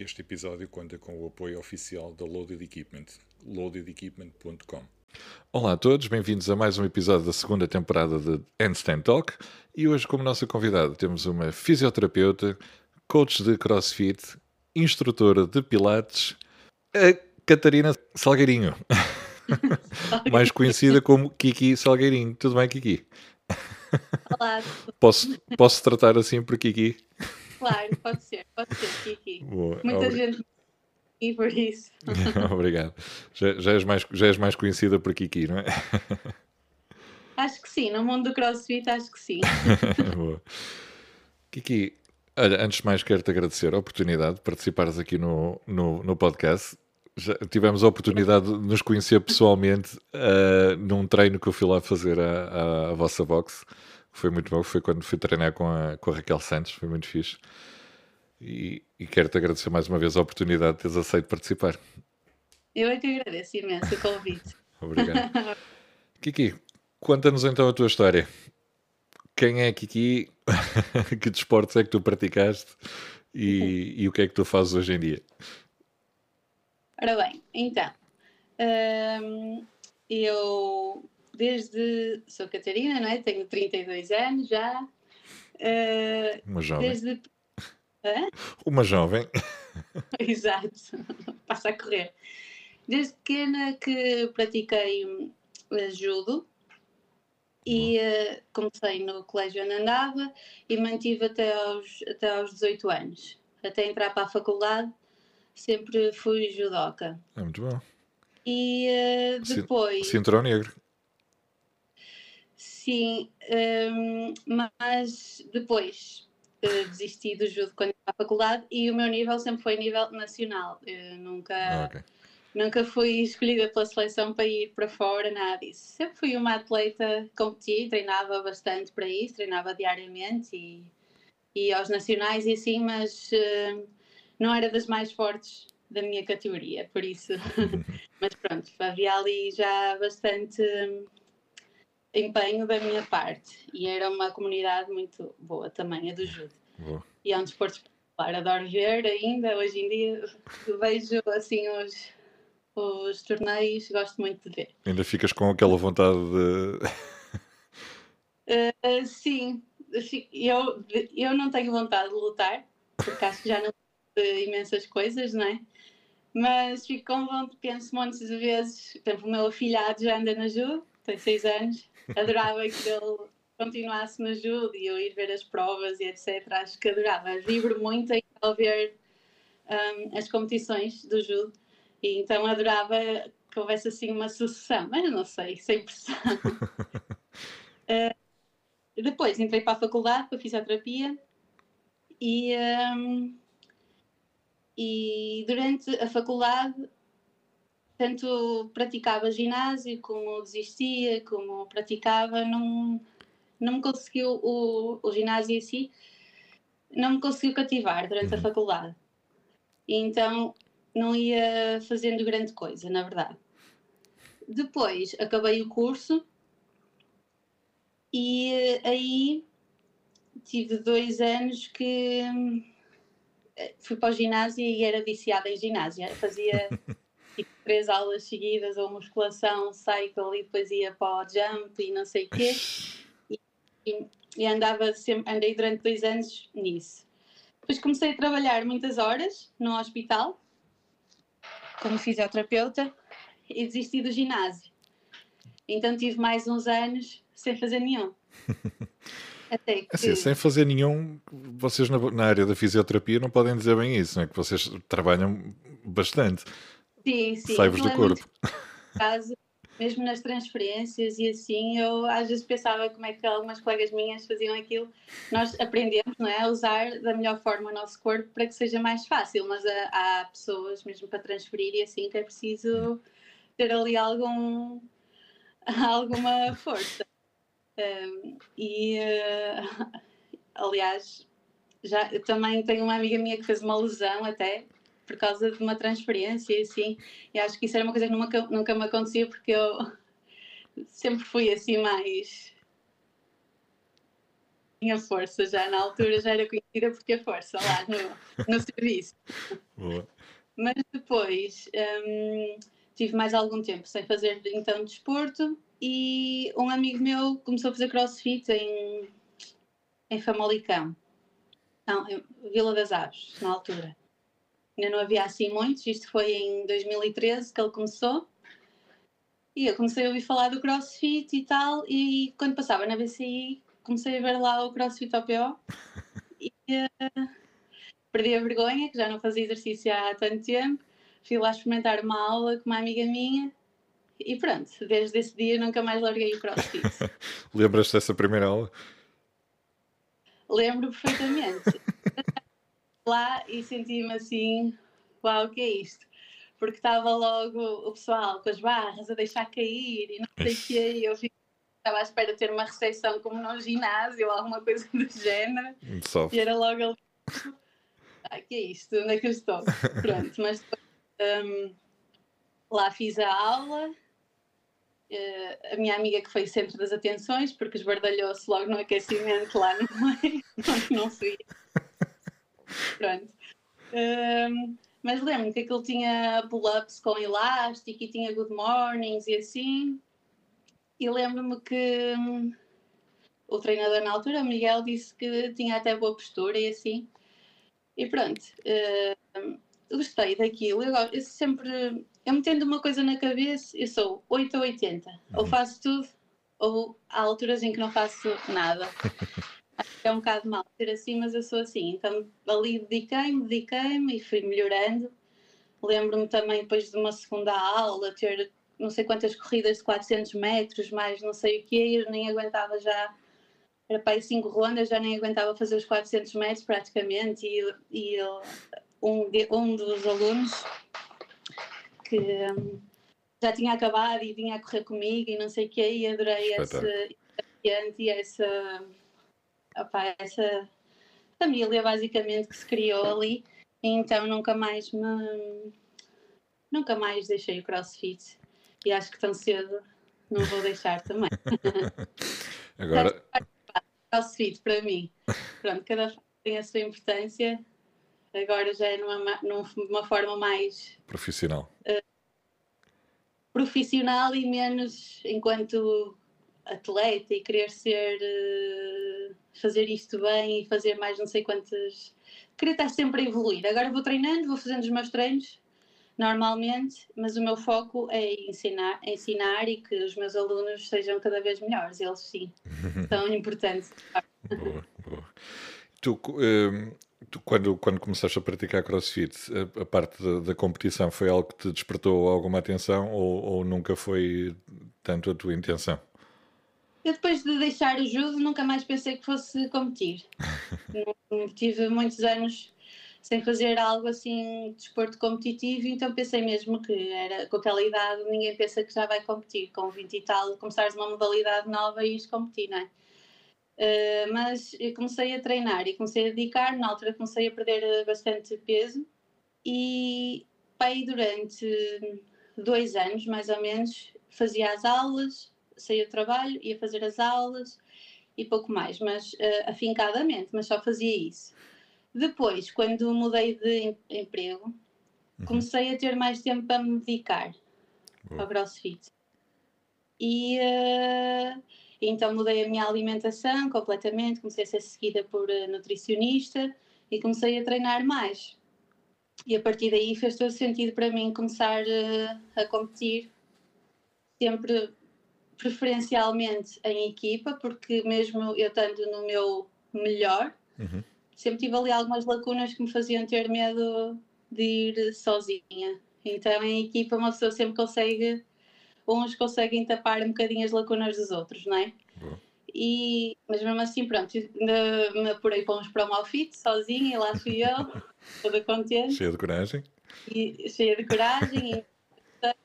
Este episódio conta com o apoio oficial da Loaded Equipment, loadedequipment.com. Olá a todos, bem-vindos a mais um episódio da segunda temporada de Handstand Talk. E hoje, como nossa convidada, temos uma fisioterapeuta, coach de crossfit, instrutora de pilates, a Catarina Salgueirinho, mais conhecida como Kiki Salgueirinho. Tudo bem, Kiki? Olá, Posso, posso tratar assim por Kiki? Claro, pode ser, pode ser, Kiki. Boa, Muita obri- gente e por isso. Obrigado. Já, já, és mais, já és mais conhecida por Kiki, não é? Acho que sim, no mundo do crossfit acho que sim. Boa. Kiki, olha, antes de mais quero-te agradecer a oportunidade de participares aqui no, no, no podcast. Já tivemos a oportunidade de nos conhecer pessoalmente ah, num treino que eu fui lá fazer à, à, à vossa Foi muito bom, foi quando fui treinar com a, com a Raquel Santos, foi muito fixe. E, e quero-te agradecer mais uma vez a oportunidade de teres aceito participar. Eu é que agradeço imenso o convite. Obrigado. Kiki, conta-nos então a tua história. Quem é a Kiki? que desportos é que tu praticaste? E, e o que é que tu fazes hoje em dia? Ora bem, então, hum, eu desde. Sou Catarina, não é? Tenho 32 anos já. Uh, Uma jovem. desde. Uma jovem. Exato, passa a correr. Desde pequena que pratiquei hum, judo e eh, comecei no colégio onde andava e mantive até aos, até aos 18 anos. Até entrar para a faculdade, sempre fui judoca. É muito bom. E eh, Cin- depois, Cinturão negro. Sim, hum, mas depois eh, desisti do judo quando entrei para a faculdade e o meu nível sempre foi nível nacional. Eu nunca. Ah, ok. Nunca fui escolhida pela seleção para ir para fora, nada disso. Sempre fui uma atleta, competi, treinava bastante para isso, treinava diariamente e, e aos nacionais e assim, mas eh, não era das mais fortes da minha categoria, por isso. mas pronto, havia ali já bastante hum, empenho da minha parte e era uma comunidade muito boa também, a do judo. Boa. E é um desporto espetacular, adoro ver ainda, hoje em dia vejo assim os, os torneios, gosto muito de ver. Ainda ficas com aquela vontade de. Uh, sim, eu, eu não tenho vontade de lutar, porque acho que já não sei imensas coisas, não é? Mas fico com vontade, penso montes de vezes, por exemplo, o meu afilhado já anda na judo, tem seis anos, adorava que ele continuasse no judo e eu ir ver as provas e etc. Acho que adorava, vibro muito em ao ver um, as competições do judo e então adorava que houvesse assim uma sucessão, mas não sei, sem pressão. Depois entrei para a faculdade, para a fisioterapia e, hum, e durante a faculdade tanto praticava ginásio como desistia, como praticava, não, não me conseguiu o, o ginásio em si, não me conseguiu cativar durante a Uhum. faculdade. Então não ia fazendo grande coisa, na verdade. Depois acabei o curso e eh, aí tive dois anos que eh, fui para o ginásio e era viciada em ginásio. Fazia três aulas seguidas, ou musculação, cycle e depois ia para o jump e não sei o quê. E, e andava sempre, andei durante dois anos nisso. Depois comecei a trabalhar muitas horas no hospital como fisioterapeuta e desisti do ginásio. Então tive mais uns anos sem fazer nenhum. Até que Assim, sem fazer nenhum, vocês na, na área da fisioterapia não podem dizer bem isso, não é? Que vocês trabalham bastante. Sim, sim, Sai-vos não do é corpo. caso, mesmo nas transferências e assim, eu às vezes pensava como é que algumas colegas minhas faziam aquilo. Nós aprendemos não é, a usar da melhor forma o nosso corpo para que seja mais fácil, mas há, há pessoas mesmo para transferir e assim que é preciso ter ali algum, alguma força. Um, e eh, aliás, já, eu também tenho uma amiga minha que fez uma lesão até por causa de uma transferência e assim. E acho que isso era uma coisa que nunca, nunca me acontecia porque eu sempre fui assim mais tinha força já na altura, já era conhecida por ter força lá no, no serviço. Boa. Mas depois um, tive mais algum tempo sem fazer então desporto e um amigo meu começou a fazer crossfit em, em Famalicão, não, em Vila das Aves, na altura. Ainda não havia assim muitos, isto foi em 2013 que ele começou. E eu comecei a ouvir falar do crossfit e tal, e quando passava na BCI comecei a ver lá o crossfit OPO e uh, perdi a vergonha, que já não fazia exercício há tanto tempo. Fui lá experimentar uma aula com uma amiga minha e pronto, desde esse dia nunca mais larguei o crossfit. Lembras-te dessa primeira aula? Lembro perfeitamente. lá e senti-me assim, uau, o que é isto? Porque estava logo o pessoal com as barras a deixar cair e não sei o que, eu estava à espera de ter uma recepção como no ginásio ou alguma coisa do género. E era logo ali, ah, que é isto? Onde é que eu estou? Pronto, mas um, lá fiz a aula. Uh, a minha amiga que foi sempre das atenções, porque esbardalhou-se logo no aquecimento lá no meio, não fui. Pronto. Um, mas lembro-me que aquilo tinha pull-ups com elástico e tinha good mornings e assim. E lembro-me que hum, o treinador na altura, Miguel, disse que tinha até boa postura e assim. E pronto, uh, gostei daquilo. Eu, eu, sempre, eu me tendo uma coisa na cabeça, eu sou 8 ou 80. Uhum. Ou faço tudo, ou há alturas em que não faço nada. é um bocado mal ser assim, mas eu sou assim. Então ali dediquei-me, dediquei-me e fui melhorando. Lembro-me também depois de uma segunda aula ter não sei quantas corridas de 400 metros, mais não sei o que, eu nem aguentava já. Era para aí cinco rondas, já nem aguentava fazer os 400 metros praticamente. E, e um, um dos alunos que um, já tinha acabado e vinha a correr comigo e não sei o que, e adorei esse ambiente e essa opa, essa família basicamente que se criou ali. Então nunca mais me nunca mais deixei o CrossFit e acho que tão cedo não vou deixar também. Agora CrossFit para mim. Pronto, cada fase tem a sua importância. Agora já é numa, numa forma mais profissional. Uh, profissional e menos enquanto atleta e querer ser uh, fazer isto bem e fazer mais não sei quantas querer estar sempre a evoluir agora vou treinando, vou fazendo os meus treinos normalmente, mas o meu foco é ensinar, ensinar e que os meus alunos sejam cada vez melhores, eles sim, são importantes. boa, boa. Tu, um, tu, quando, quando começaste a praticar crossfit, a, a parte da, da, competição foi algo que te despertou alguma atenção ou, ou nunca foi tanto a tua intenção? Eu depois de deixar o judo nunca mais pensei que fosse competir. Tive muitos anos sem fazer algo assim de desporto competitivo, então pensei mesmo que era com aquela idade ninguém pensa que já vai competir, com 20 e tal, começares uma modalidade nova e ires competir, não é? Uh, mas eu comecei a treinar e comecei a dedicar, na altura comecei a perder eh, bastante peso e pai durante dois anos mais ou menos fazia as aulas, saía do trabalho, ia fazer as aulas e pouco mais, mas uh, afincadamente, mas só fazia isso. Depois, quando mudei de emprego, uhum. comecei a ter mais tempo para me dedicar ao CrossFit. E uh, então mudei a minha alimentação completamente, comecei a ser seguida por uh, nutricionista e comecei a treinar mais. E a partir daí fez todo sentido para mim começar uh, a competir, sempre preferencialmente em equipa, porque mesmo eu estando no meu melhor, uhum sempre tive ali algumas lacunas que me faziam ter medo de ir sozinha. Então, em equipa, uma pessoa sempre consegue, uns conseguem tapar um bocadinho as lacunas dos outros, não é? E, mas mesmo assim, pronto, me apurei para uns promo fit sozinha e lá fui eu, toda contente. Cheia de coragem. E, cheia de coragem, e,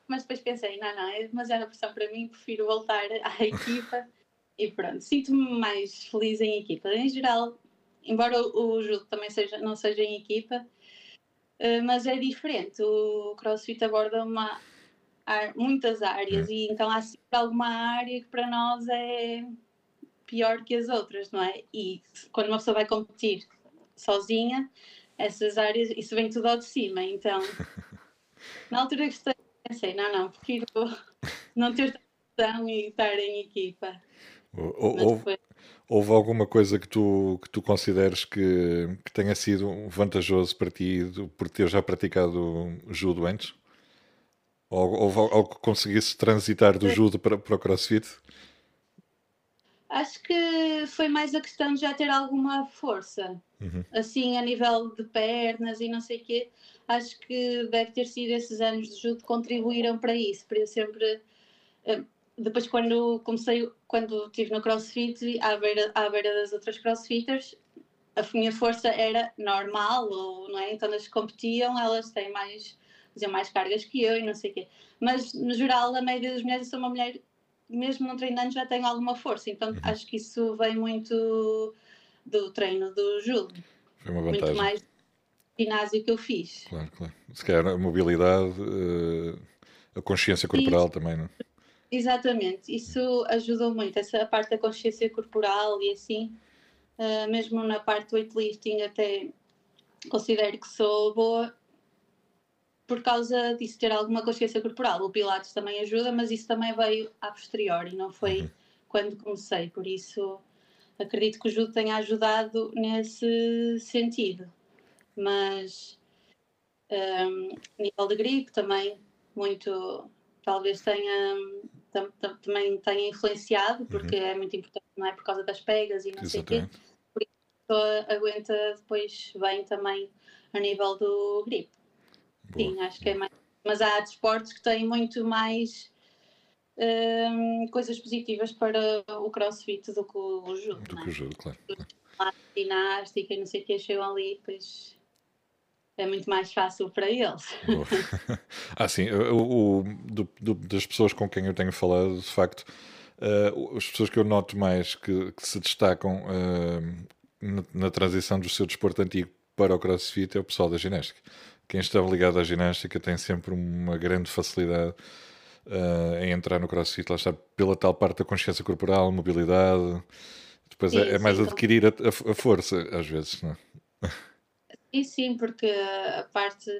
mas depois pensei, não, não, é demasiada pressão para mim, prefiro voltar à equipa. E pronto, sinto-me mais feliz em equipa. Em geral, embora o, judo também seja, não seja em equipa, uh, mas é diferente. O CrossFit aborda uma, muitas áreas e então há sempre alguma área que para nós é, pior que as outras, não é? E quando uma pessoa vai competir sozinha, essas áreas, isso vem tudo ao de cima. Então, na altura que pensei, não, não, prefiro não ter tão e estar em equipa. Houve, houve alguma coisa que tu, que tu consideres que, que tenha sido vantajoso para ti por ter já praticado judo antes? Ou houve algo que conseguisse transitar do judo para, para o crossfit? Acho que foi mais a questão de já ter alguma força, uhum. assim a nível de pernas e não sei o quê. Acho que deve ter sido esses anos de judo que contribuíram para isso, para eu sempre. Eh, depois, quando comecei, quando estive no crossfit, à beira, à beira das outras crossfitters, a minha força era normal, ou, não é? Então, elas competiam, elas têm mais, faziam mais cargas que eu e não sei o quê. Mas, no geral, a maioria das mulheres, eu sou uma mulher mesmo não treinando, já tenho alguma força. Então uhum. acho que isso vem muito do treino do judo. Foi uma vantagem. Muito mais ginásio que eu fiz. Claro, claro. Se calhar a mobilidade, eh, a consciência corporal também, não é? Exatamente, isso ajudou muito, essa parte da consciência corporal e assim, uh, mesmo na parte do weightlifting até considero que sou boa por causa disso ter alguma consciência corporal. O Pilates também ajuda, mas isso também veio a posteriori, não foi uhum. quando comecei. Por isso, acredito que o judo tenha ajudado nesse sentido. Mas, um, nível de gripe também, muito, talvez tenha, tam, tam, também tenha influenciado, porque uhum. é muito importante, não é? Por causa das pegas e não Exatamente. sei o quê. Por isso, aguenta depois bem também a nível do gripe. Sim, acho que é mais. Mas há desportos que têm muito mais hum, coisas positivas para o crossfit do que o judo. Do que o judo, claro. A ginástica e não sei o que, chegam ali, pois é muito mais fácil para eles. ah, sim, o, o do, do, das pessoas com quem eu tenho falado, de facto, uh, as pessoas que eu noto mais que, que se destacam uh, na, na, transição do seu desporto antigo para o crossfit é o pessoal da ginástica quem está ligado à ginástica tem sempre uma grande facilidade uh, em entrar no crossfit, lá está pela tal parte da consciência corporal, mobilidade. Depois sim, é, é, mais sim, adquirir a, a, força, às vezes, não é? Sim, sim, porque a parte,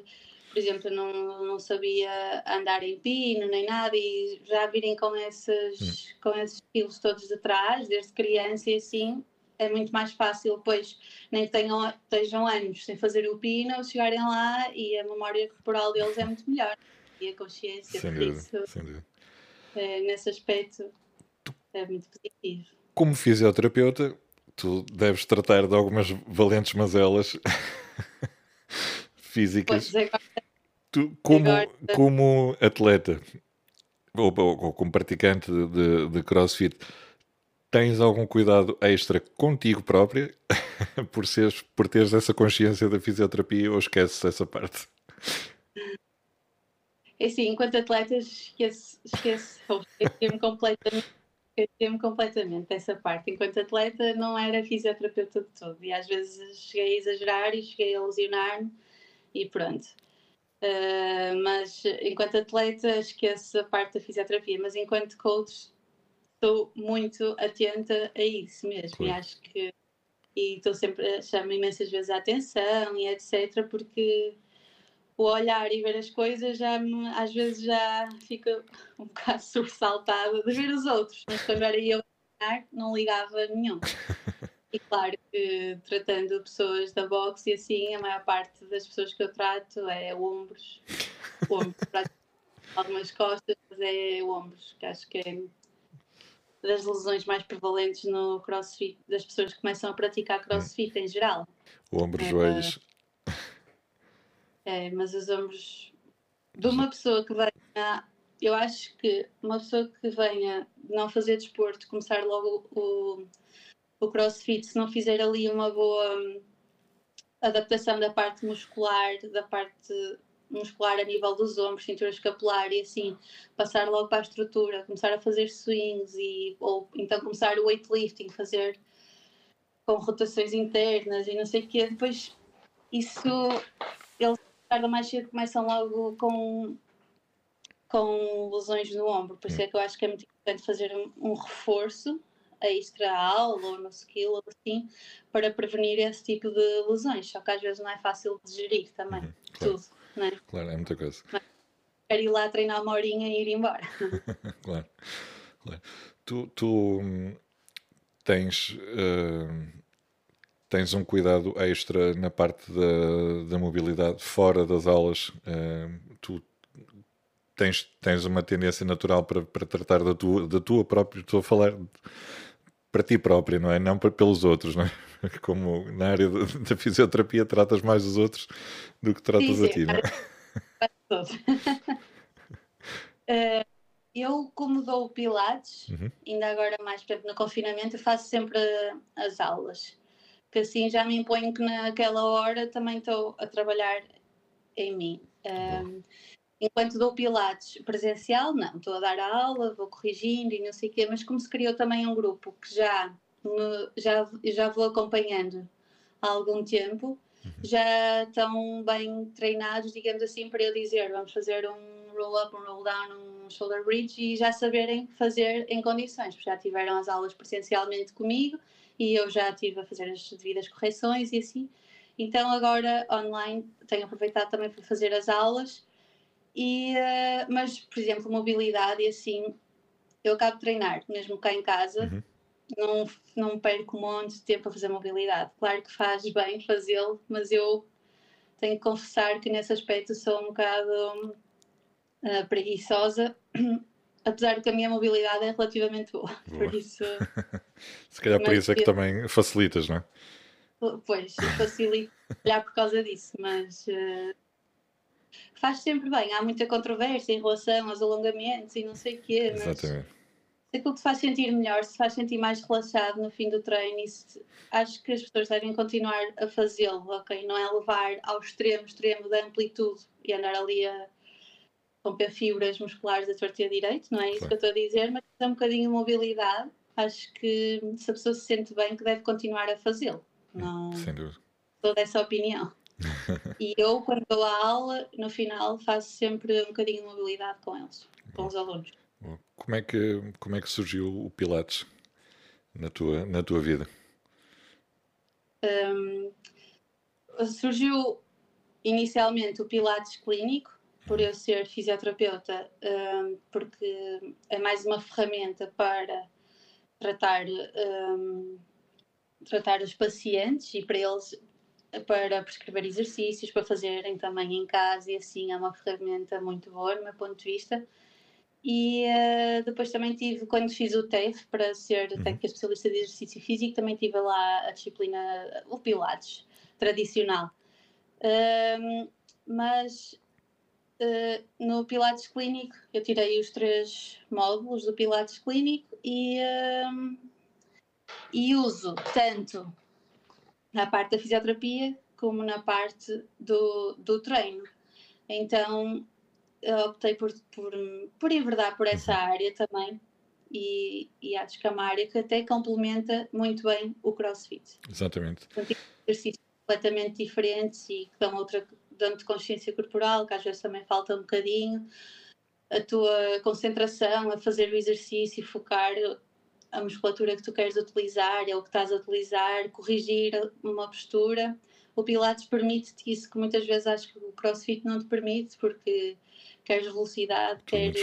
por exemplo, não, não sabia andar em pino nem nada e já virem com esses, hum. com esses estilos todos de trás, desde criança e assim, é muito mais fácil depois, nem tenham, estejam anos sem fazer o pino, chegarem lá e a memória corporal deles é muito melhor. E a consciência, sem por dúvida, isso. É, nesse aspecto, é muito positivo. Como fisioterapeuta, tu deves tratar de algumas valentes mazelas físicas. Tu, como, como atleta ou, ou, como praticante de, de crossfit, tens algum cuidado extra contigo própria por, seres, por teres essa consciência da fisioterapia ou esqueces essa parte? É assim, enquanto atleta esqueço, esqueço, esqueci-me completamente, esqueci completamente dessa parte. Enquanto atleta não era fisioterapeuta de todo e às vezes cheguei a exagerar e cheguei a lesionar-me e pronto. Uh, mas enquanto atleta esqueço a parte da fisioterapia, mas enquanto coach estou muito atenta a isso mesmo claro. e acho que e estou sempre chamo imensas vezes a atenção e etc porque o olhar e ver as coisas já me, às vezes já fica um bocado sobressaltada de ver os outros mas quando era eu não ligava nenhum e claro que tratando pessoas da boxe e assim a maior parte das pessoas que eu trato é ombros ombros algumas costas mas é ombros que acho que é das lesões mais prevalentes no crossfit, das pessoas que começam a praticar crossfit em geral. O ombro, é, joelhos. É, mas os ombros de uma pessoa que venha, eu acho que uma pessoa que venha não fazer desporto, começar logo o, o crossfit, se não fizer ali uma boa hum, adaptação da parte muscular, da parte muscular a nível dos ombros, cintura escapular e assim passar logo para a estrutura, começar a fazer swings e ou então começar o weightlifting, fazer com rotações internas e não sei o quê, depois isso tarda mais cedo começam logo com com lesões no ombro, por isso é que eu acho que é muito importante fazer um, um reforço extra à aula ou no skill ou assim, para prevenir esse tipo de lesões. Só que às vezes não é fácil de gerir também, uhum, claro. tudo, não é? Claro, é muita coisa. Mas, quero ir lá treinar uma horinha e ir embora. claro, claro. Tu, tu hum, tens, uh, tens um cuidado extra na parte da, da mobilidade fora das aulas. Uh, tu tens, tens uma tendência natural para, para tratar da tua, da tua própria. Estou a falar para ti própria, não é? Não para, pelos outros, não é? Como na área da fisioterapia tratas mais os outros do que tratas sim, sim. a ti, não é? uh, eu, como dou Pilates, uhum. ainda agora mais no confinamento, faço sempre as aulas. Que assim já me imponho que naquela hora também estou a trabalhar em mim. Um, enquanto dou Pilates presencial, não, estou a dar a aula, vou corrigindo e não sei o quê, mas como se criou também um grupo que já, me, já, já vou acompanhando há algum tempo, uhum. já estão bem treinados, digamos assim, para eu dizer, vamos fazer um roll-up, um roll-down, um shoulder bridge e já saberem fazer em condições, porque já tiveram as aulas presencialmente comigo e eu já estive a fazer as devidas correções e assim. Então agora online tenho aproveitado também para fazer as aulas, e, uh, mas por exemplo mobilidade e assim, eu acabo de treinar mesmo cá em casa, uhum. não, não perco um monte de tempo a fazer mobilidade. Claro que faz bem fazê-lo, mas eu tenho que confessar que nesse aspecto sou um bocado uh, preguiçosa, apesar de que a minha mobilidade é relativamente boa. boa. Por isso, Se calhar por isso é que eu... também facilitas, não é? Pois, facilito olhar por causa disso, mas uh, faz sempre bem. Há muita controvérsia em relação aos alongamentos e não sei o quê, mas Exatamente. se aquilo te faz sentir melhor, se faz sentir mais relaxado no fim do treino, isso, acho que as pessoas devem continuar a fazê-lo, ok? Não é levar ao extremo, extremo da amplitude e andar ali a romper fibras musculares da torta direito, não é isso que eu estou a dizer, mas é um bocadinho de mobilidade. Acho que se a pessoa se sente bem, que deve continuar a fazê-lo. Não Sem dúvida. Sou dessa opinião. e eu, quando dou a aula, no final, faço sempre um bocadinho de mobilidade com eles, com os alunos. Como é que, como é que surgiu o Pilates na tua, na tua vida? Um, surgiu inicialmente o Pilates clínico, por eu ser fisioterapeuta, um, porque é mais uma ferramenta para tratar, um, tratar os pacientes e para eles para prescrever exercícios, para fazerem também em casa e assim é uma ferramenta muito boa do meu ponto de vista. E uh, depois também tive, quando fiz o TEF para ser uhum. técnica especialista de exercício físico, também tive lá a disciplina, o Pilates tradicional. Uh, mas Uh, no Pilates Clínico, eu tirei os três módulos do Pilates Clínico e, uh, e uso tanto na parte da fisioterapia como na parte do, do treino. Então optei por, por, por enverdar por essa uhum. área também e, e acho que é uma área que até complementa muito bem o CrossFit. Exatamente. Exercícios completamente diferentes e que dão outra dando-te consciência corporal, que às vezes também falta um bocadinho, a tua concentração a fazer o exercício e focar a musculatura que tu queres utilizar, é o que estás a utilizar, corrigir uma postura. O Pilates permite-te isso que muitas vezes acho que o CrossFit não te permite, porque queres velocidade, Tudo queres.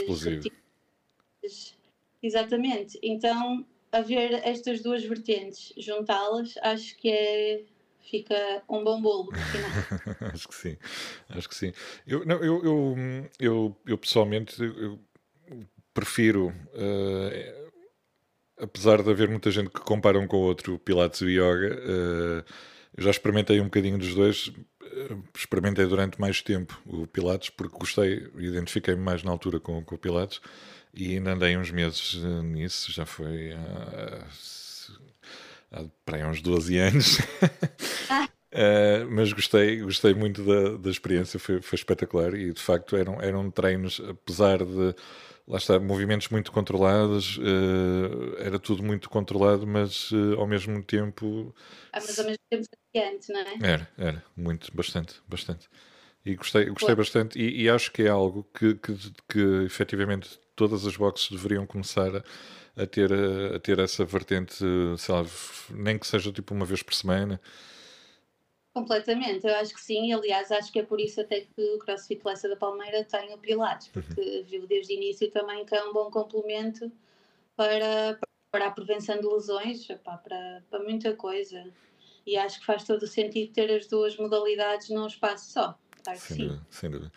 Exatamente. Então, haver estas duas vertentes, juntá-las, acho que é fica um bom bolo acho que sim, acho que sim. Eu, não, eu, eu, eu, eu pessoalmente eu prefiro, uh, apesar de haver muita gente que compara um com o outro, Pilates e Yoga, uh, eu já experimentei um bocadinho dos dois, uh, experimentei durante mais tempo o Pilates, porque gostei, identifiquei-me mais na altura com, com o Pilates e ainda andei uns meses nisso, já foi há para aí uns 12 anos. Ah. Uh, mas gostei, gostei muito da, da experiência, foi, foi espetacular e de facto eram, eram treinos, apesar de lá está, movimentos muito controlados, uh, era tudo muito controlado, mas uh, ao mesmo tempo. Ah, mas ao mesmo tempo desafiante, não é? Era, era, muito, bastante, bastante. E gostei, gostei bastante, e, e, acho que é algo que, que, que efetivamente todas as boxes deveriam começar a, a ter, a, ter essa vertente, sei lá, nem que seja tipo uma vez por semana. Completamente, eu acho que sim, aliás, acho que é por isso até que o CrossFit Lessa da Palmeira tem o Pilates, uhum. porque viu desde o início também que é um bom complemento para, para a prevenção de lesões, para, para muita coisa. E acho que faz todo o sentido ter as duas modalidades num espaço só. Claro sem sim. dúvida, sem dúvida.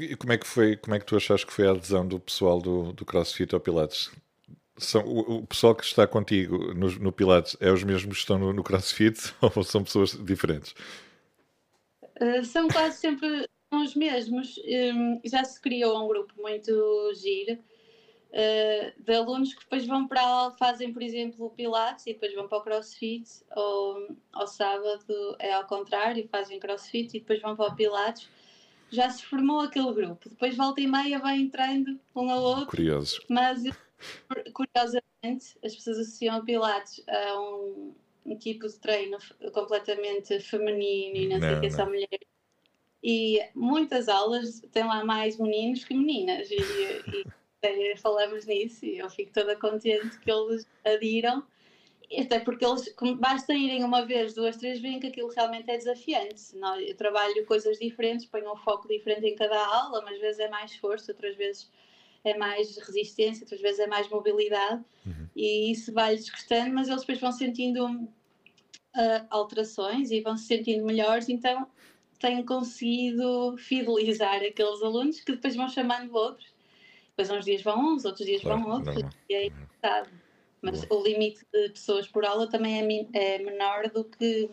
E como é que foi, como é que tu achaste que foi a adesão do pessoal do, do CrossFit ao Pilates? São, o, o pessoal que está contigo no, no, Pilates é os mesmos que estão no, no CrossFit ou são pessoas diferentes? Uh, são quase sempre os mesmos. Um, já se criou um grupo muito giro uh, de alunos que depois vão para lá, fazem, por exemplo, o Pilates e depois vão para o CrossFit, ou ao sábado é ao contrário, fazem CrossFit e depois vão para o Pilates. Já se formou aquele grupo. Depois volta e meia vai entrando um ao outro. Curiosos. Mas curiosamente as pessoas associam Pilates a um, um tipo de treino completamente feminino e não, não sei o que, são mulheres. E muitas aulas têm lá mais meninos que meninas. E, e falamos nisso e eu fico toda contente que eles adiram, até porque eles basta irem uma vez, duas, três, veem que aquilo realmente é desafiante. Eu trabalho coisas diferentes, ponho um foco diferente em cada aula, mas às vezes é mais força, outras vezes é mais resistência, outras vezes é mais mobilidade, uhum. e isso vai-lhes gostando, mas eles depois vão sentindo uh, alterações e vão se sentindo melhores, então tenho conseguido fidelizar aqueles alunos que depois vão chamando outros depois uns dias vão uns, outros dias claro, vão outros, não. e é engraçado. Mas Boa. o limite de pessoas por aula também é, é, menor do que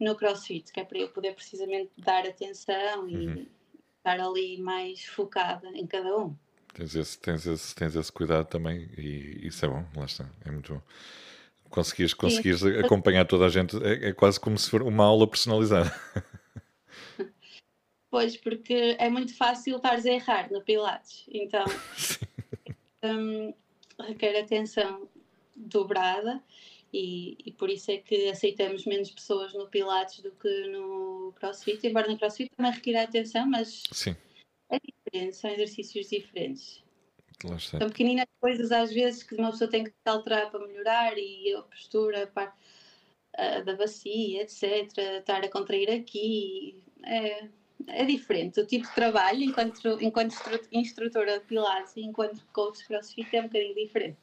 no CrossFit, que é para eu poder precisamente dar atenção uhum. e estar ali mais focada em cada um. Tens esse, tens esse, tens esse cuidado também e isso é bom, lá está, é muito bom. Conseguires, conseguires acompanhar toda a gente, é, é quase como se for uma aula personalizada. Pois, porque é muito fácil estares a errar no Pilates. Então, um, requer atenção dobrada e, e, por isso é que aceitamos menos pessoas no Pilates do que no CrossFit. Embora no CrossFit também requer atenção, mas Sim. é diferente, são exercícios diferentes. São pequeninas coisas às vezes que uma pessoa tem que alterar para melhorar e a postura para, uh, da bacia, etc. Estar a contrair aqui. É, é diferente. O tipo de trabalho, enquanto, enquanto instrutora de Pilates e enquanto coach CrossFit, é um bocadinho diferente.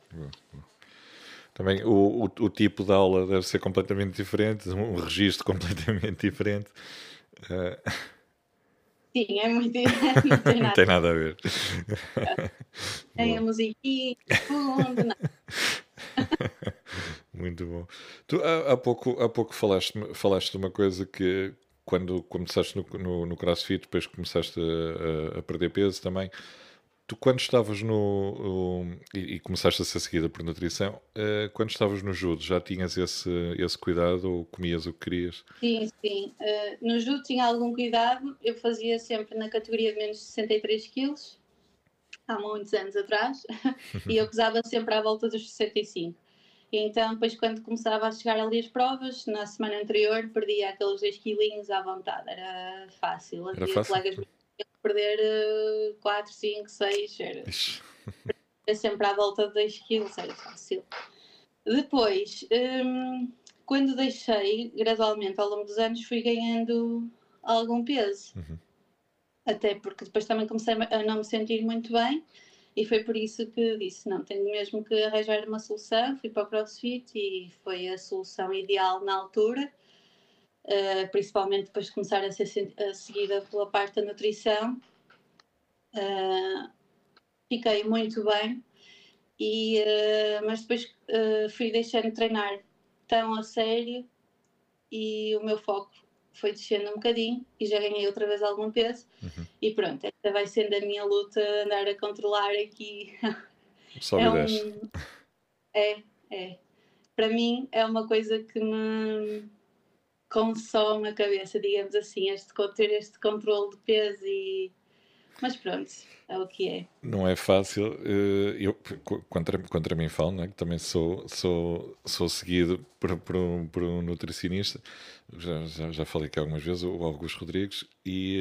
Também o, o, o, tipo de aula deve ser completamente diferente, um registro completamente diferente. Uh... Sim, é muito. Não tem nada, não tem nada a ver. Tem a musiquinha, fundo, nada. Muito bom. Tu há, há, pouco, há pouco falaste, falaste de uma coisa que, quando começaste no, no, no CrossFit, depois começaste a, a, perder peso também, tu quando estavas no. e, e, começaste a ser seguida por nutrição, uh, quando estavas no judo, já tinhas esse, esse cuidado ou comias o que querias? Sim, sim. Uh, no judo tinha algum cuidado, eu fazia sempre na categoria de menos de 63 quilos, há muitos anos atrás, e eu pesava sempre à volta dos 65. E então, depois, quando começava a chegar ali as provas, na semana anterior, perdia aqueles 2 quilinhos à vontade. Era fácil. Havia fácil. colegas perder 4, 5, 6. Era, era sempre à volta de 2 quilos, era fácil. Depois, hum, quando deixei, gradualmente ao longo dos anos, fui ganhando algum peso. Uhum. Até porque depois também comecei a não me sentir muito bem e foi por isso que disse: não, tenho mesmo que arranjar uma solução. Fui para o CrossFit e foi a solução ideal na altura, uh, principalmente depois de começar a ser seguida pela parte da nutrição. Uh, fiquei muito bem, e, uh, mas depois fui deixando de treinar tão a sério e o meu foco foi descendo um bocadinho e já ganhei outra vez algum peso. Uhum. E pronto, esta vai sendo a minha luta, andar a controlar aqui. Só é, um... é, é. Para mim é uma coisa que me consome a cabeça, digamos assim, este, ter este controle de peso e Mas pronto, é o que é. Não é fácil. eh, Eu, contra, contra mim falo, né, que também sou, sou, sou seguido por, por, um, por um nutricionista. Já, já, já falei aqui algumas vezes, o Augusto Rodrigues, e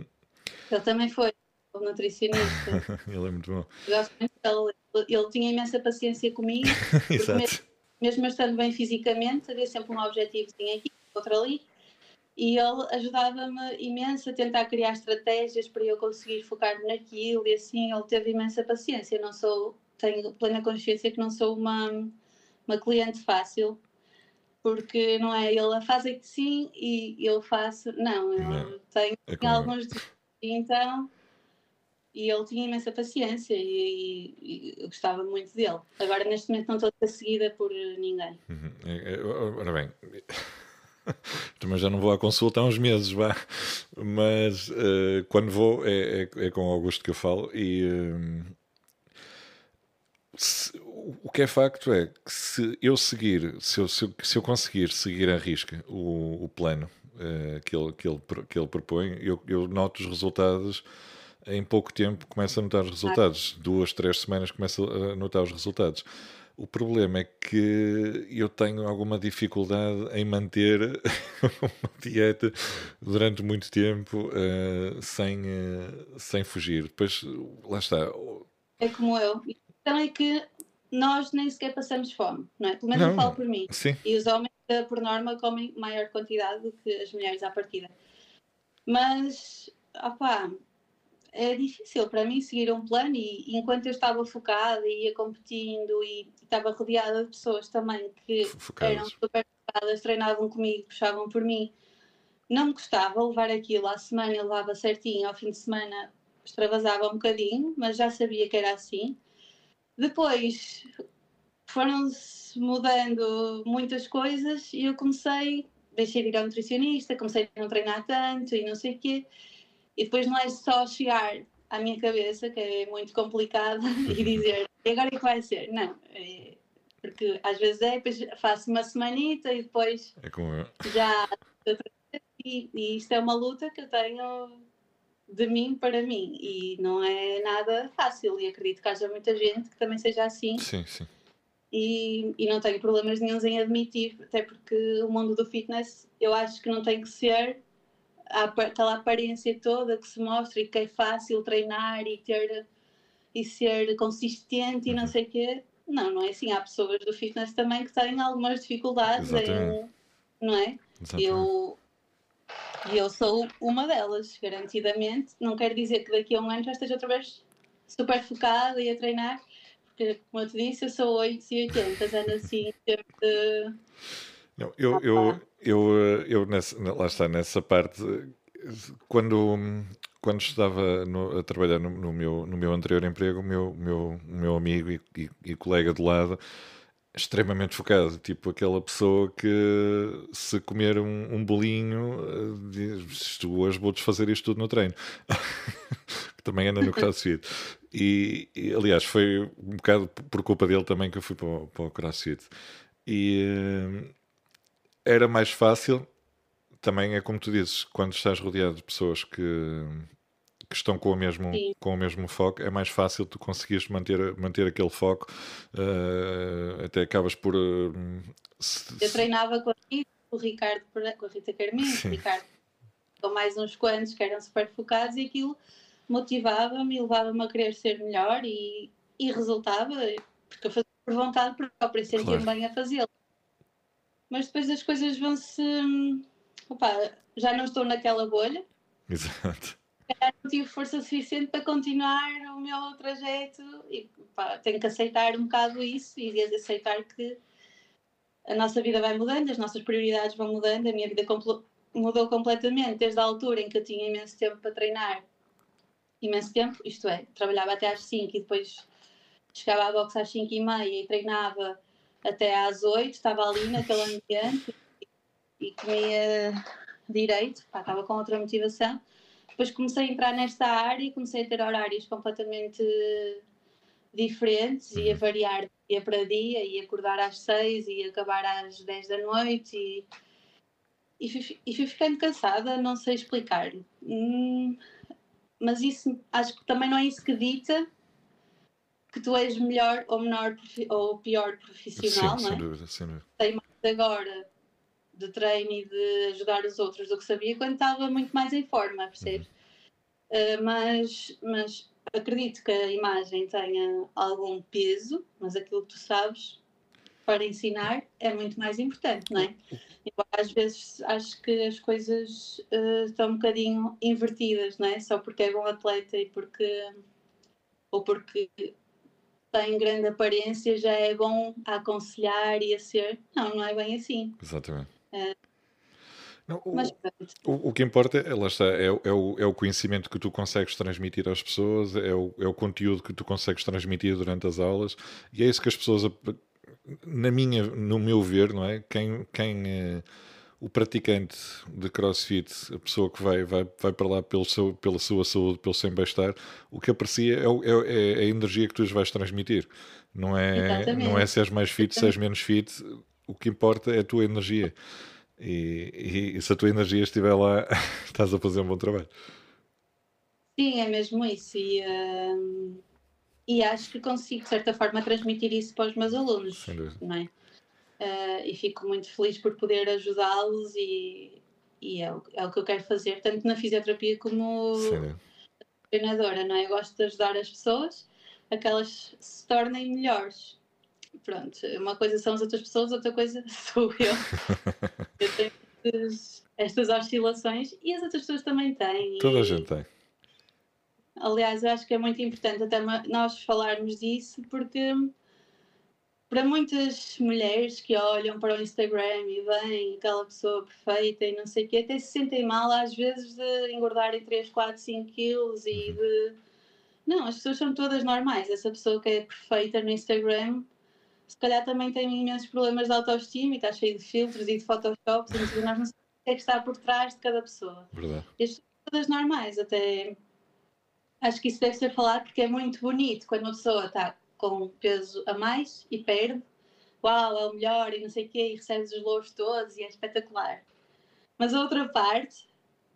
eh, Ele também foi o nutricionista. ele é muito bom. Gosto muito dele. Ele, tinha imensa paciência comigo, Exato. mesmo eu estando bem fisicamente, havia sempre um objetivozinho aqui, outro ali. E ele ajudava-me imenso a tentar criar estratégias para eu conseguir focar naquilo e assim, ele teve imensa paciência. Eu não sou, tenho plena consciência que não sou uma, uma cliente fácil, porque não é ele faz é que sim e eu faço. Não, eu Não, tenho É eu. alguns então. E ele tinha imensa paciência e, e- e eu gostava muito dele. Agora, neste momento, não estou a seguida por ninguém. Uhum. É, é, Ora bem, também já não vou à consulta há uns meses, vá. Mas eh, quando vou é, é, é com o Augusto que eu falo e eh, se- o que é facto é que se eu seguir, se eu, se eu, se eu conseguir seguir à risca o, o plano eh, que, ele, que, ele, que ele propõe, eu, eu noto os resultados em pouco tempo, começo a notar os resultados. Duas, três semanas começo a notar os resultados. O problema é que eu tenho alguma dificuldade em manter uma dieta durante muito tempo eh, sem, eh, sem fugir. Depois, lá está. É como eu. E a questão é que nós nem sequer passamos fome, não é? Pelo menos eu Não. falo por mim. Sim, E os homens, eh, por norma, comem maior quantidade do que as mulheres à partida. Mas, opá, é difícil para mim seguir um plano e enquanto eu estava focada e ia competindo e estava rodeada de pessoas também que eram super focadas, treinavam comigo, puxavam por mim, não me gostava levar aquilo à semana, eu levava certinho, ao fim de semana extravasava um bocadinho, mas já sabia que era assim. Depois foram-se mudando muitas coisas e eu comecei, deixei de ir ao nutricionista, comecei a não treinar tanto e não sei o quê. E depois não é só chegar à minha cabeça, que é muito complicado, e dizer, "E agora é que vai ser? Não, é- porque às vezes é, depois faço uma semanita e depois É como eu. já e, e isto é uma luta que eu tenho de mim para mim e não é nada fácil e acredito que haja muita gente que também seja assim Sim, sim. e, e não tenho problemas nenhums em admitir, até porque o mundo do fitness eu acho que não tem que ser aquela aparência toda que se mostra e que é fácil treinar e ter e ser consistente e não sei o quê. Não, não é assim. Há pessoas do fitness também que têm algumas dificuldades em, não é? Exatamente. Eu, eu sou uma delas, garantidamente. Não quero dizer que daqui a um ano já esteja outra vez super focada e a treinar, porque, como eu te disse, eu sou 8 e 80, ando assim, sempre. Não, eu, eu, eu, eh, eu nessa, lá está, nessa parte, quando, quando estava no- a trabalhar no, no meu, no meu anterior emprego, o meu, meu, meu amigo e, e- e colega de lado, extremamente focado, tipo aquela pessoa que se comer um, um bolinho, eh, diz, "Isto hoje vou desfazer isto tudo no treino. que também anda no CrossFit. E, e, aliás, foi um bocado por culpa dele também que eu fui para o, para o CrossFit. E eh, era mais fácil, também é como tu dizes, quando estás rodeado de pessoas que, que estão com o, mesmo, Sim. com o mesmo foco, é mais fácil tu conseguires manter, manter aquele foco, eh, até acabas por. eh, se- Eu treinava com a Rita, com o Ricardo, com a Rita Carminho, Sim. Ricardo, com mais uns quantos que eram super focados e aquilo motivava-me e levava-me a querer ser melhor e, e resultava, porque eu fazia por vontade própria, sentia-me Claro. bem a fazê-lo. Mas depois as coisas vão-se. Opá, já não estou naquela bolha, Exato. não tive força suficiente para continuar o meu trajeto e pá, tenho que aceitar um bocado isso e aceitar que a nossa vida vai mudando, as nossas prioridades vão mudando, a minha vida mudou completamente desde a altura em que eu tinha imenso tempo para treinar, imenso tempo, isto é, trabalhava até às 5 e depois chegava à boxe às 5 e meia e treinava até às 8, estava ali naquele ambiente e comia direito, pá, estava com outra motivação. Depois comecei a entrar nesta área e comecei a ter horários completamente diferentes e a Uhum. variar dia para dia e acordar às 6 e acabar às 10 da noite e, e, fui, e fui ficando cansada, não sei explicar. Hum, mas isso acho que também não é isso que dita que tu és melhor ou menor ou pior profissional, Sim, não é? sem dúvida, sem dúvida. Sei mais agora de treino e de ajudar os outros do que sabia quando estava muito mais em forma, percebes? Uh, mas, mas acredito que a imagem tenha algum peso, mas aquilo que tu sabes para ensinar é muito mais importante, não é? Eu, às vezes acho que as coisas uh, estão um bocadinho invertidas, não é? Só porque é bom atleta e porque ou porque tem grande aparência já é bom a aconselhar e a ser. Não, não é bem assim. Exatamente. Não, o, o, o, que importa é, lá está, é, é, o, é o conhecimento que tu consegues transmitir às pessoas, é o, é o conteúdo que tu consegues transmitir durante as aulas, e é isso que as pessoas, na minha, no meu ver, não é? Quem, quem é, o praticante de crossfit, a pessoa que vai, vai, vai para lá pelo seu, pela sua saúde, pelo seu bem-estar, o que aprecia é, é, é, a energia que tu lhes vais transmitir. Não é, não é se és mais fit, se és menos fit, o que importa é a tua energia. E, e, e, se a tua energia estiver lá, estás a fazer um bom trabalho. Sim, é mesmo isso. E, uh, e acho que consigo, de certa forma, transmitir isso para os meus alunos. Não é? Uh, e fico muito feliz por poder ajudá-los e, e é, o, é o que eu quero fazer, tanto na fisioterapia como treinadora. Não é? Eu gosto de ajudar as pessoas a que elas se tornem melhores pronto, uma coisa são as outras pessoas, outra coisa sou eu. eu tenho estas, estas oscilações e as outras pessoas também têm. Toda e, a gente tem. Aliás, eu acho que é muito importante até nós falarmos disso, porque para muitas mulheres que olham para o Instagram e veem aquela pessoa perfeita e não sei o quê, até se sentem mal às vezes de engordarem 3, 4, 5 quilos e uhum. de. Não, as pessoas são todas normais. Essa pessoa que é perfeita no Instagram se calhar também tem imensos problemas de autoestima e está cheio de filtros e de photoshops e nós não sabemos o que é que está por trás de cada pessoa. Verdade. E as todas normais, até acho que isso deve ser falado porque é muito bonito quando uma pessoa está com peso a mais e perde, uau, é o melhor e não sei o quê, e recebes os louros todos e é espetacular. Mas a outra parte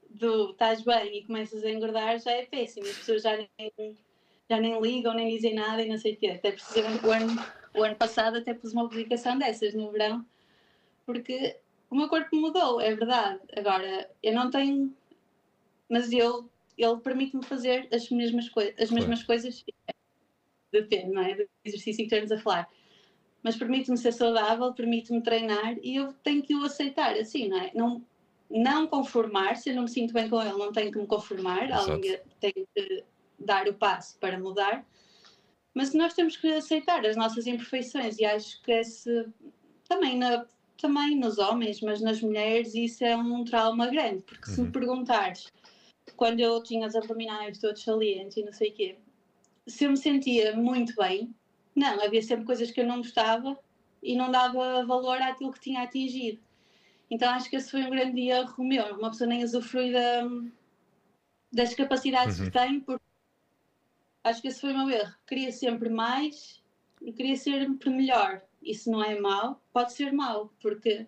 do estás bem e começas a engordar já é péssimo, as pessoas já nem, já nem ligam, nem dizem nada e não sei o quê. Até precisamente o ano o ano passado até pus uma publicação dessas no verão, porque o meu corpo mudou, é verdade. Agora, eu não tenho. Mas ele, ele permite-me fazer as mesmas, coi as mesmas coisas. Depende, não é? Do exercício que estamos a falar. Mas permite-me ser saudável, permite-me treinar e eu tenho que o aceitar assim, não é? Não, não conformar, se eu não me sinto bem com ele, não tenho que me conformar, alguém tem que dar o passo para mudar mas nós temos que aceitar as nossas imperfeições e acho que esse também na também nos homens, mas nas mulheres isso é um trauma grande, porque se me uhum. perguntares quando eu tinha os abdominais todos salientes e não sei o quê, se eu me sentia muito bem, não, havia sempre coisas que eu não gostava e não dava valor àquilo que tinha atingido. Então acho que esse foi um grande erro meu, uma pessoa nem usufrui da, das capacidades uhum. que tem, porque Acho que esse foi o meu erro. Queria sempre mais e queria sempre melhor. Isso não é mau, pode ser mau, porque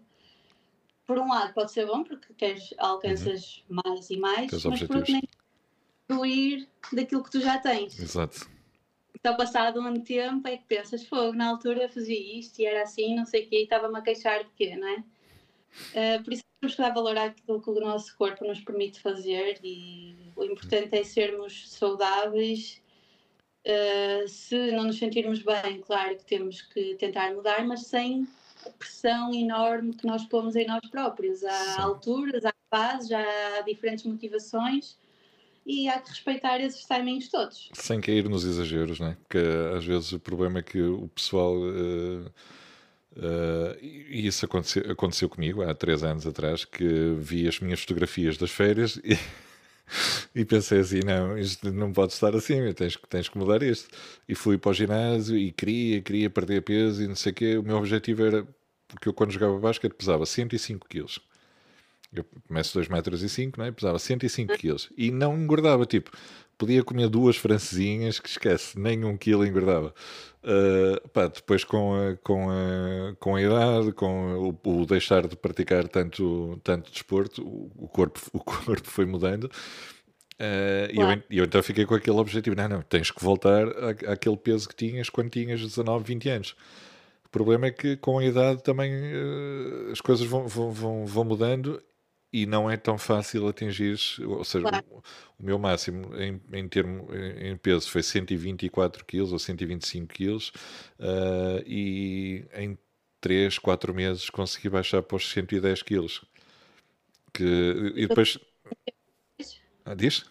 por um lado pode ser bom porque queres alcanças uhum. mais e mais, Teus mas por outro nem fruir daquilo que tu já tens. Exato. Então passado um tempo é que pensas, fogo, na altura fazia isto e era assim, não sei o quê, e estava-me a queixar de quê, não é? Uh, por isso temos que dar valor àquilo que o nosso corpo nos permite fazer e o importante é sermos saudáveis Uh, se não nos sentirmos bem, claro que temos que tentar mudar, mas sem a pressão enorme que nós pomos em nós próprios. Há Sim. alturas, há fases, há diferentes motivações e há que respeitar esses timings todos. Sem cair nos exageros, né? Porque às vezes o problema é que o pessoal. Uh, uh, e isso aconteceu, aconteceu comigo há três anos atrás, que vi as minhas fotografias das férias e. e pensei assim: não, isto não pode estar assim, tens, tens que mudar isto. E fui para o ginásio e queria, queria perder peso e não sei o quê. O meu objetivo era, porque eu quando jogava basquete pesava 105 quilos. Eu começo 2 metros e 5, né? pesava 105 quilos e não engordava, tipo, podia comer duas francesinhas que esquece, nem um quilo engordava. Uh, pá, depois com a, com, a, com a idade, com o, o deixar de praticar tanto, tanto desporto, o, corpo, o corpo foi mudando. Uh, claro. E eu, eu, então fiquei com aquele objetivo: não, não, tens que voltar àquele peso que tinhas quando tinhas 19, 20 anos. O problema é que com a idade também uh, as coisas vão, vão, vão, vão, mudando e não é tão fácil atingir. Ou seja, claro. o, o, meu máximo em, em, termo, em peso foi 124 kg ou 125 kg uh, e em 3, 4 meses consegui baixar para os 110 kg. Que, e depois. Ah, diz?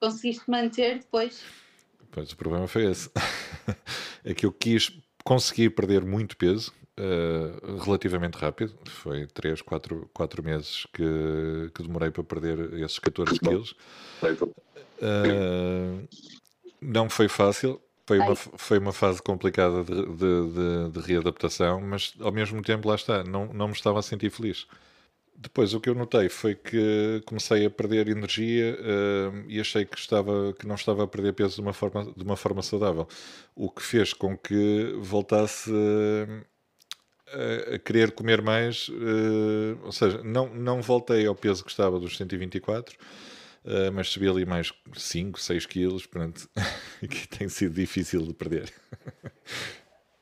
Conseguiste manter depois? Pois o problema foi esse. é que eu quis conseguir perder muito peso uh, relativamente rápido. Foi 3, 4, 4 meses que, que demorei para perder esses 14 quilos. Uh, não foi fácil. Foi uma, foi uma fase complicada de, de, de, de, readaptação, mas ao mesmo tempo, lá está, não, não me estava a sentir feliz. Depois o que eu notei foi que comecei a perder energia uh, e achei que, estava, que não estava a perder peso de uma forma, de uma forma saudável. O que fez com que voltasse uh, a, a, querer comer mais, uh, ou seja, não, não voltei ao peso que estava dos 124, mas subi ali mais 5, 6 quilos, portanto, que tem sido difícil de perder.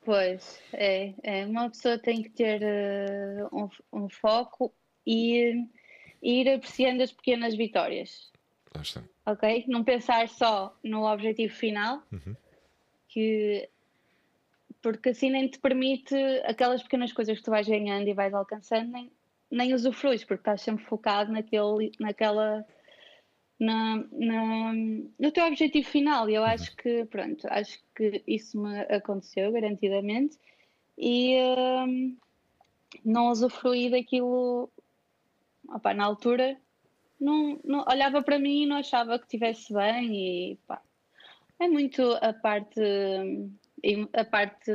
Pois, é, é. Uma pessoa tem que ter um, um foco e, ir apreciando as pequenas vitórias. Ok? Não pensar só no objetivo final, uhum. que porque assim nem te permite aquelas pequenas coisas que tu vais ganhando e vais alcançando, nem, nem usufruis, porque estás sempre focado naquele, naquela na, na, no teu objetivo final. E eu acho uhum. que, pronto, acho que isso me aconteceu garantidamente e um, não usufruí daquilo opa, na altura não, não, olhava para mim e não achava que estivesse bem e pá, é muito a parte a parte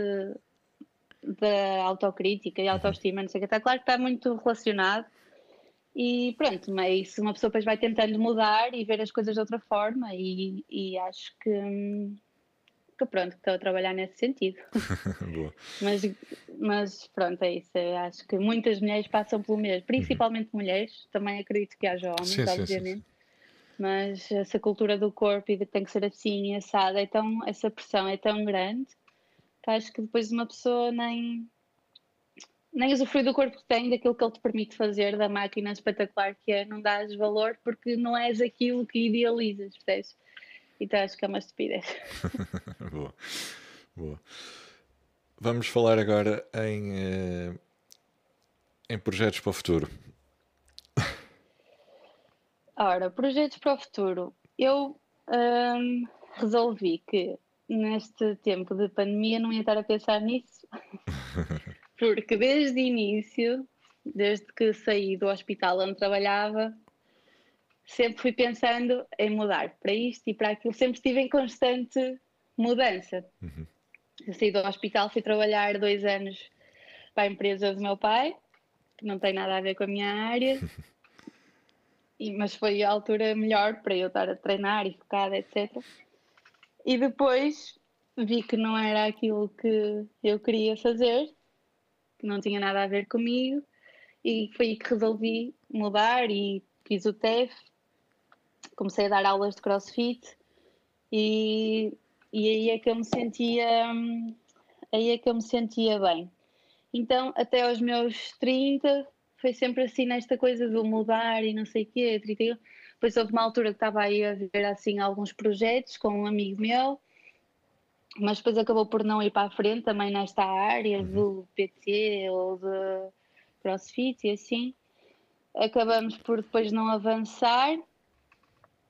da autocrítica e autoestima, não sei o que, está claro que está muito relacionado e pronto, mas uma pessoa depois vai tentando mudar e ver as coisas de outra forma e, e acho que que pronto, estou a trabalhar nesse sentido. mas, mas pronto, é isso. Eu acho que muitas mulheres passam pelo mesmo, principalmente uhum. mulheres, também acredito que haja homens, sim, obviamente. Sim, sim. Mas essa cultura do corpo e de que tem que ser assim e assada, é tão, essa pressão é tão grande que acho que depois uma pessoa nem, nem usufrui do corpo que tem, daquilo que ele te permite fazer, da máquina espetacular que é, não dás valor porque não és aquilo que idealizas, percebes? Então acho que é uma estupidez. Boa. Boa. Vamos falar agora em, uh, em projetos para o futuro. Ora, projetos para o futuro. Eu um, resolvi que neste tempo de pandemia não ia estar a pensar nisso, porque desde o início, desde que saí do hospital onde trabalhava, sempre fui pensando em mudar para isto e para aquilo, sempre estive em constante mudança. Uhum. Eu saí do hospital, fui trabalhar dois anos para a empresa do meu pai, que não tem nada a ver com a minha área, e, mas foi a altura melhor para eu estar a treinar e focada, etc. E depois vi que não era aquilo que eu queria fazer, que não tinha nada a ver comigo, e foi aí que resolvi mudar e fiz o TEF comecei a dar aulas de crossfit e, e aí é que eu me sentia aí é que eu me sentia bem. Então, até aos meus 30, foi sempre assim nesta coisa de mudar e não sei o quê. 30, depois houve uma altura que estava aí a ver assim alguns projetos com um amigo meu, mas depois acabou por não ir para a frente também nesta área uhum. do PT ou de crossfit e assim. Acabamos por depois não avançar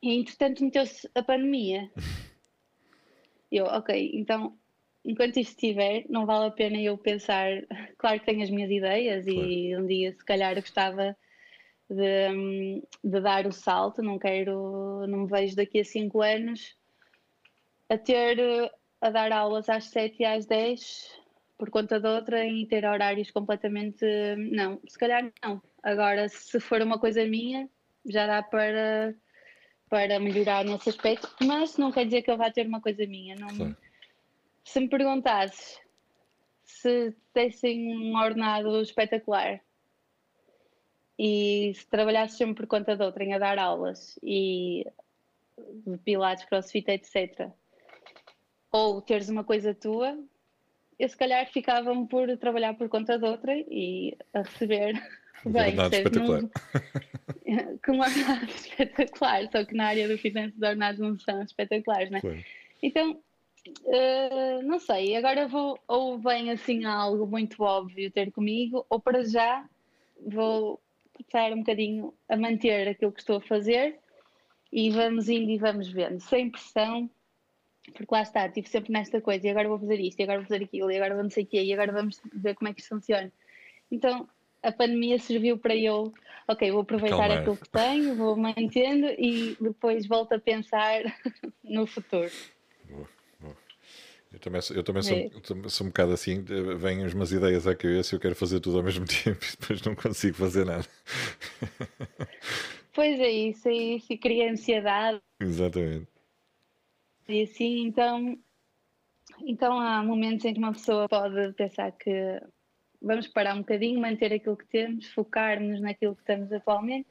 e entretanto meteu-se a pandemia. eu, ok, então enquanto isto estiver, não vale a pena eu pensar. Claro que tenho as minhas ideias claro. e um dia, se calhar, eu gostava de, de, dar o salto. Não quero, não me vejo daqui a 5 anos a ter a dar aulas às 7 e às 10 por conta de outra e ter horários completamente. Não, se calhar não. Agora, se for uma coisa minha, já dá para para melhorar nesse aspecto, mas não quer dizer que eu vá ter uma coisa minha. Não... Se me perguntasses se dessem um ordenado espetacular e se trabalhasses sempre por conta de outrem a dar aulas e de pilates, crossfit, etc., ou teres uma coisa tua, eu se calhar ficava-me por trabalhar por conta de outra e a receber bem, espetacular. com um ordenado espetacular, só que na área do fitness os ordenados não são espetaculares, né? Claro. Então, uh, não sei, agora vou, ou vem assim algo muito óbvio ter comigo, ou para já vou estar um bocadinho a manter aquilo que estou a fazer e vamos indo e vamos vendo, sem pressão, porque lá está, estive sempre nesta coisa, e agora vou fazer isto, e agora vou fazer aquilo, e agora vamos sei o quê, e agora vamos ver como é que isto funciona. Então, a pandemia serviu para eu, ok, vou aproveitar Calma. aquilo que tenho, vou mantendo e depois volto a pensar no futuro. Eu também, eu também sou, é. eu sou um bocado assim, vêm umas ideias à cabeça e eu quero fazer tudo ao mesmo tempo e depois não consigo fazer nada. Pois é isso, é isso, e cria ansiedade. Exatamente. E assim, então, então há momentos em que uma pessoa pode pensar que vamos parar um bocadinho, manter aquilo que temos, focar-nos naquilo que estamos atualmente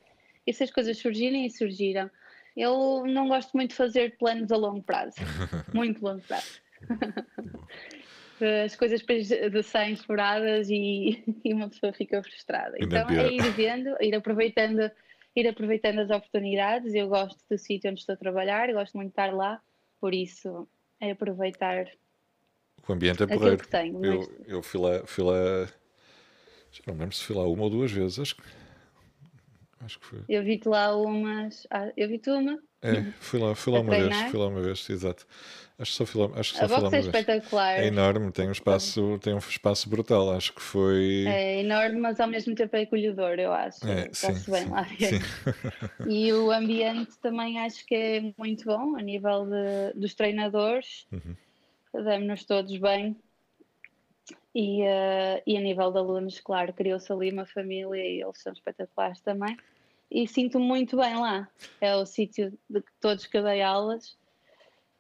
e se as coisas surgirem e surgiram. Eu não gosto muito de fazer planos a longo prazo, muito longo prazo. as coisas depois saem exploradas e, e, uma pessoa fica frustrada. Então é ir vendo, ir aproveitando, ir aproveitando as oportunidades. Eu gosto do sítio onde estou a trabalhar, gosto muito de estar lá por isso, é aproveitar o ambiente é porreiro. Que tenho, eu, mas... eu fui lá, fui lá, já não lembro se fui lá uma ou duas vezes, acho que, acho que foi. Eu vi-te lá umas, ah, eu vi-te uma. É, fui lá, fui lá uma treinar. vez, fui lá uma vez, exato. Acho que só lá, acho que só a é espetacular. É enorme, tem um espaço, tem um espaço brutal, acho que foi... É enorme, mas ao mesmo tempo é acolhedor, eu acho. É, sim, bem sim, lá dentro. E o ambiente também acho que é muito bom, a nível de, dos treinadores. Uhum. Damos-nos todos bem. E, uh, e a nível de alunos, claro, criou-se ali uma família e eles são espetaculares também. E sinto-me muito bem lá. É o sítio de todos que dei aulas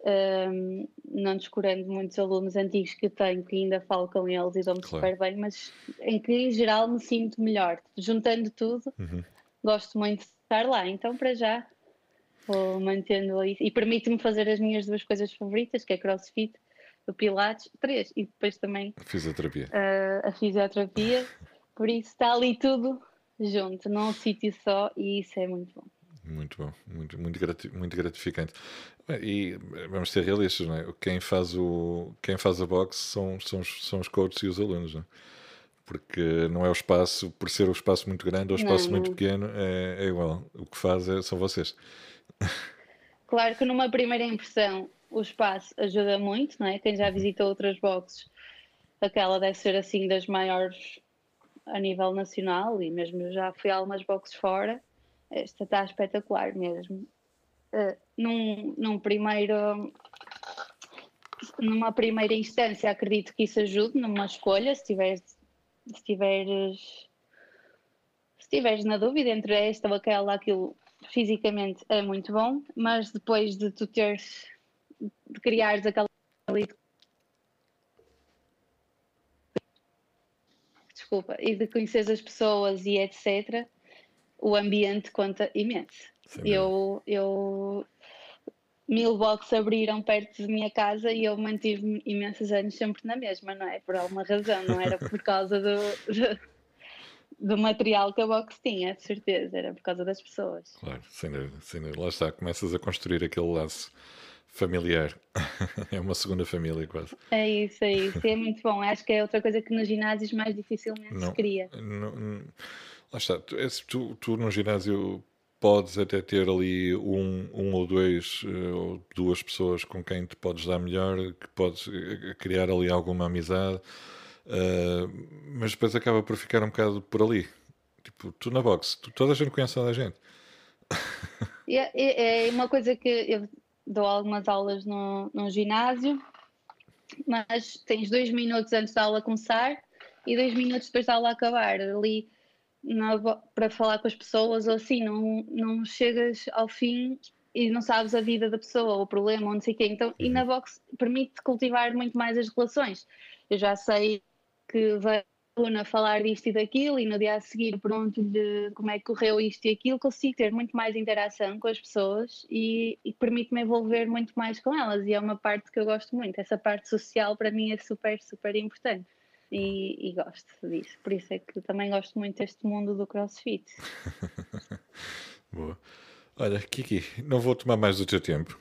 um, não descurando muitos alunos antigos que tenho, que ainda falo com eles e dou-me claro. super bem, mas em que em geral me sinto melhor. Juntando tudo, uhum. gosto muito de estar lá. Então, para já, vou mantendo isso e permite-me fazer as minhas duas coisas favoritas, que é crossfit, o Pilates, três, e depois também a fisioterapia. Uh, a fisioterapia. Por isso está ali tudo junto, num sítio só, e isso é muito bom. Muito bom, muito, muito, muito gratificante. E vamos ser realistas, não é? Quem faz, o, quem faz a box são, são, são os coaches e os alunos, não é? Porque não é o espaço, por ser o espaço muito grande ou o espaço não, muito pequeno, é, é, igual. O que faz é, são vocês. Claro que numa primeira impressão o espaço ajuda muito, não é? Quem já uhum. visitou outras boxes, aquela deve ser assim das maiores a nível nacional e mesmo já fui a algumas boxes fora esta está espetacular mesmo. Uh, num, num primeiro numa primeira instância acredito que isso ajude numa escolha se tiveres se tiveres se tiveres na dúvida entre esta ou aquela aquilo fisicamente é muito bom mas depois de tu teres de criares aquela desculpa e de conhecer as pessoas e etc o ambiente conta imenso. eu, eu mil boxes abriram perto de minha casa e eu mantive-me imensos anos sempre na mesma, não é? Por alguma razão, não era por causa do, do, do, material que a box tinha, de certeza, era por causa das pessoas. Claro, sem dúvida, sem dúvida. Lá está, começas a construir aquele laço familiar. é uma segunda família quase. É isso, é isso. E é muito bom. Acho que é outra coisa que nos ginásios mais dificilmente não, se cria. Não, não Lá está, tu, tu, tu no ginásio podes até ter ali um, um ou dois eh, ou duas pessoas com quem te podes dar melhor, que podes eh, criar ali alguma amizade, uh, mas depois acaba por ficar um bocado por ali. Tipo, tu na box, tu, toda a gente conhece toda a gente. É, é uma coisa que eu dou algumas aulas no, no ginásio, mas tens dois minutos antes da aula começar e dois minutos depois da aula acabar. Ali na, para falar com as pessoas ou assim, não, não chegas ao fim e não sabes a vida da pessoa, ou o problema, ou não sei o quê. Então, e na uhum. box permite cultivar muito mais as relações. Eu já sei que vai a falar disto e daquilo e no dia a seguir pergunto-lhe como é que correu isto e aquilo, consigo ter muito mais interação com as pessoas e, e permite-me envolver muito mais com elas e é uma parte que eu gosto muito. Essa parte social para mim é super, super importante e, e gosto disso. Por isso é que também gosto muito deste mundo do crossfit. Boa. Olha, Kiki, não vou tomar mais do teu tempo.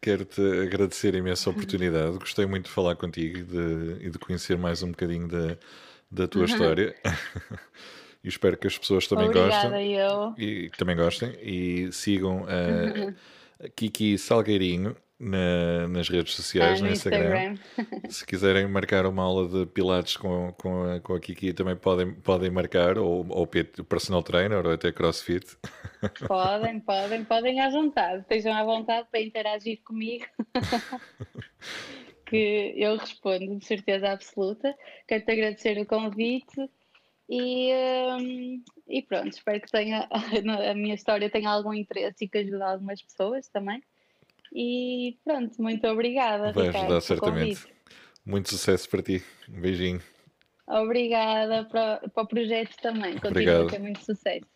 Quero-te agradecer imenso a oportunidade. Gostei muito de falar contigo e de, e de conhecer mais um bocadinho da, da tua história. e espero que as pessoas também Obrigada, gostem. eu. E também gostem e sigam a Kiki Salgueirinho na, nas redes sociais, Ah, no Instagram. Instagram. Se quiserem marcar uma aula de Pilates com, com, a, com a Kiki, também podem, podem marcar, ou, ou personal trainer, ou até CrossFit. Podem, podem, podem à vontade. Estejam à vontade para interagir comigo. que eu respondo de certeza absoluta. Quero-te agradecer o convite e, hum, e pronto, espero que tenha a minha história tenha algum interesse e que ajude algumas pessoas também. E pronto, muito obrigada, Vai Ricardo, ajudar certamente. convite. Muito sucesso para ti. Um beijinho. Obrigada para, para o projeto também. Continua a ter muito sucesso.